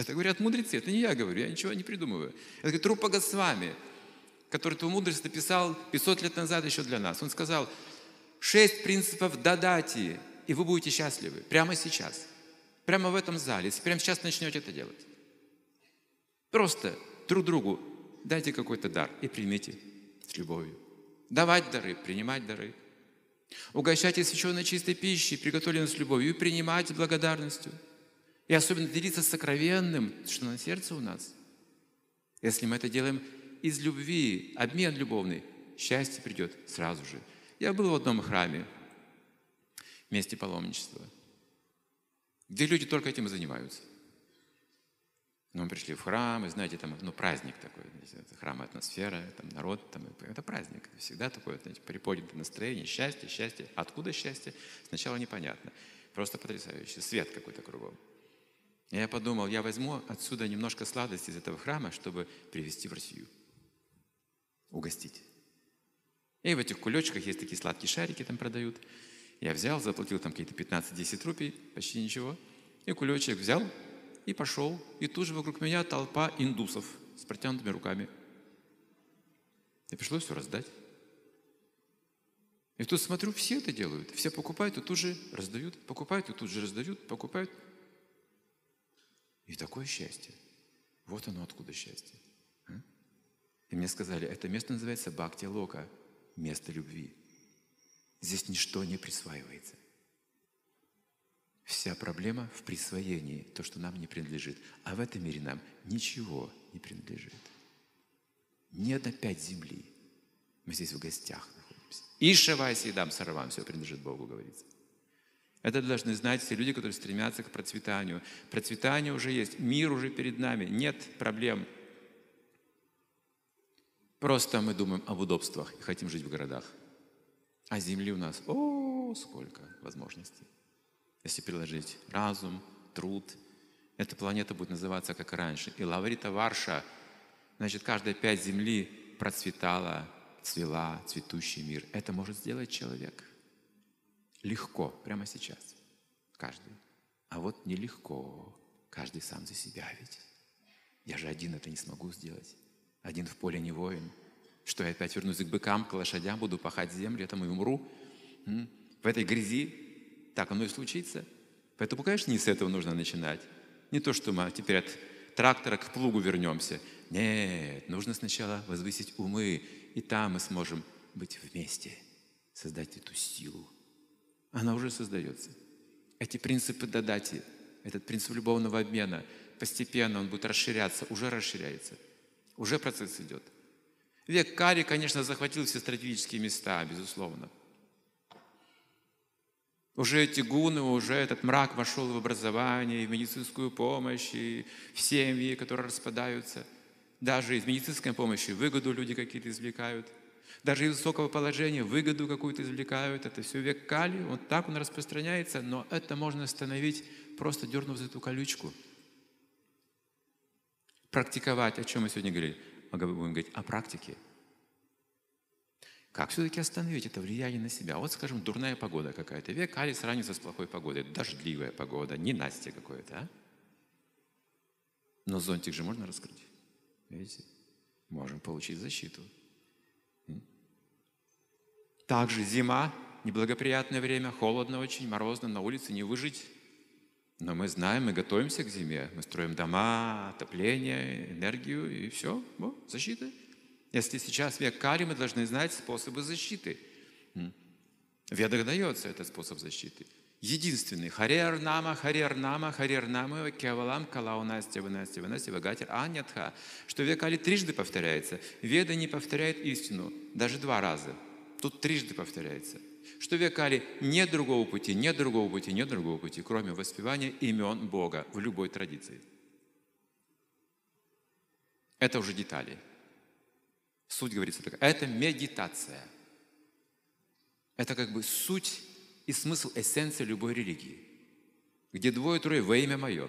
Это говорят мудрецы, это не я говорю, я ничего не придумываю. Это говорит Рупа Госвами, который эту мудрость написал 500 лет назад еще для нас. Он сказал, шесть принципов дадати, и вы будете счастливы прямо сейчас, прямо в этом зале, если прямо сейчас начнете это делать. Просто друг другу дайте какой-то дар и примите с любовью. Давать дары, принимать дары. Угощайте священной чистой пищей, приготовленной с любовью, и принимать с благодарностью. И особенно делиться сокровенным, что на сердце у нас. Если мы это делаем из любви, обмен любовный, счастье придет сразу же. Я был в одном храме, месте паломничества, где люди только этим и занимаются. Но мы пришли в храм, и знаете, там ну, праздник такой, храм атмосфера, там народ, там, это праздник. Всегда такое, знаете, приподнятое настроение, счастье, счастье. Откуда счастье? Сначала непонятно. Просто потрясающе. Свет какой-то кругом. Я подумал, я возьму отсюда немножко сладости из этого храма, чтобы привезти в Россию. Угостить. И в этих кулечках есть такие сладкие шарики, там продают. Я взял, заплатил там какие-то 15-10 рупий, почти ничего. И кулечек взял, и пошел, и тут же вокруг меня толпа индусов с протянутыми руками. И пришлось все раздать. И тут смотрю, все это делают. Все покупают и тут же раздают, покупают и тут же раздают, покупают. И такое счастье. Вот оно откуда счастье. А? И мне сказали, это место называется Бхакти Лока, место любви. Здесь ничто не присваивается. Вся проблема в присвоении, то, что нам не принадлежит. А в этом мире нам ничего не принадлежит. Ни одна пять земли. Мы здесь в гостях находимся. И шавайся, и дам саравам, все принадлежит Богу, говорится. Это должны знать все люди, которые стремятся к процветанию. Процветание уже есть, мир уже перед нами, нет проблем. Просто мы думаем об удобствах и хотим жить в городах. А земли у нас, о, сколько возможностей. Если приложить разум, труд, эта планета будет называться как раньше. И Лаврита Варша, значит, каждая пять земли процветала, цвела, цветущий мир. Это может сделать человек. Легко, прямо сейчас. Каждый. А вот нелегко. Каждый сам за себя ведь. Я же один это не смогу сделать. Один в поле не воин. Что я опять вернусь к быкам, к лошадям, буду пахать землю, я там и умру. В этой грязи так оно и случится. Поэтому, конечно, не с этого нужно начинать. Не то, что мы теперь от трактора к плугу вернемся. Нет, нужно сначала возвысить умы, и там мы сможем быть вместе, создать эту силу. Она уже создается. Эти принципы дадати, этот принцип любовного обмена, постепенно он будет расширяться, уже расширяется. Уже процесс идет. Век Кари, конечно, захватил все стратегические места, безусловно. Уже эти гуны, уже этот мрак вошел в образование, в медицинскую помощь, и в семьи, которые распадаются. Даже из медицинской помощи выгоду люди какие-то извлекают. Даже из высокого положения выгоду какую-то извлекают. Это все век кали, вот так он распространяется, но это можно остановить, просто дернув за эту колючку. Практиковать, о чем мы сегодня говорили? Мы будем говорить о практике – как все-таки остановить это влияние на себя? Вот, скажем, дурная погода какая-то. Век Али сравнится с плохой погодой. Дождливая погода, не Настя какое-то, а? Но зонтик же можно раскрыть. Видите? Можем получить защиту. Также зима, неблагоприятное время, холодно очень, морозно, на улице не выжить. Но мы знаем, мы готовимся к зиме, мы строим дома, отопление, энергию, и все, вот, защита. Если сейчас век Кали, мы должны знать способы защиты. В ведах дается этот способ защиты. Единственный. Харер нама, харер нама, харер нама, кевалам, калау настя, ванастя, ванастя, вагатер, анятха. Что век Кали трижды повторяется. Веда не повторяет истину, даже два раза. Тут трижды повторяется. Что век Кали нет другого пути, нет другого пути, нет другого пути, кроме воспевания имен Бога в любой традиции. Это уже детали. Суть говорится такая. Это медитация. Это как бы суть и смысл, эссенция любой религии. Где двое-трое во имя мое.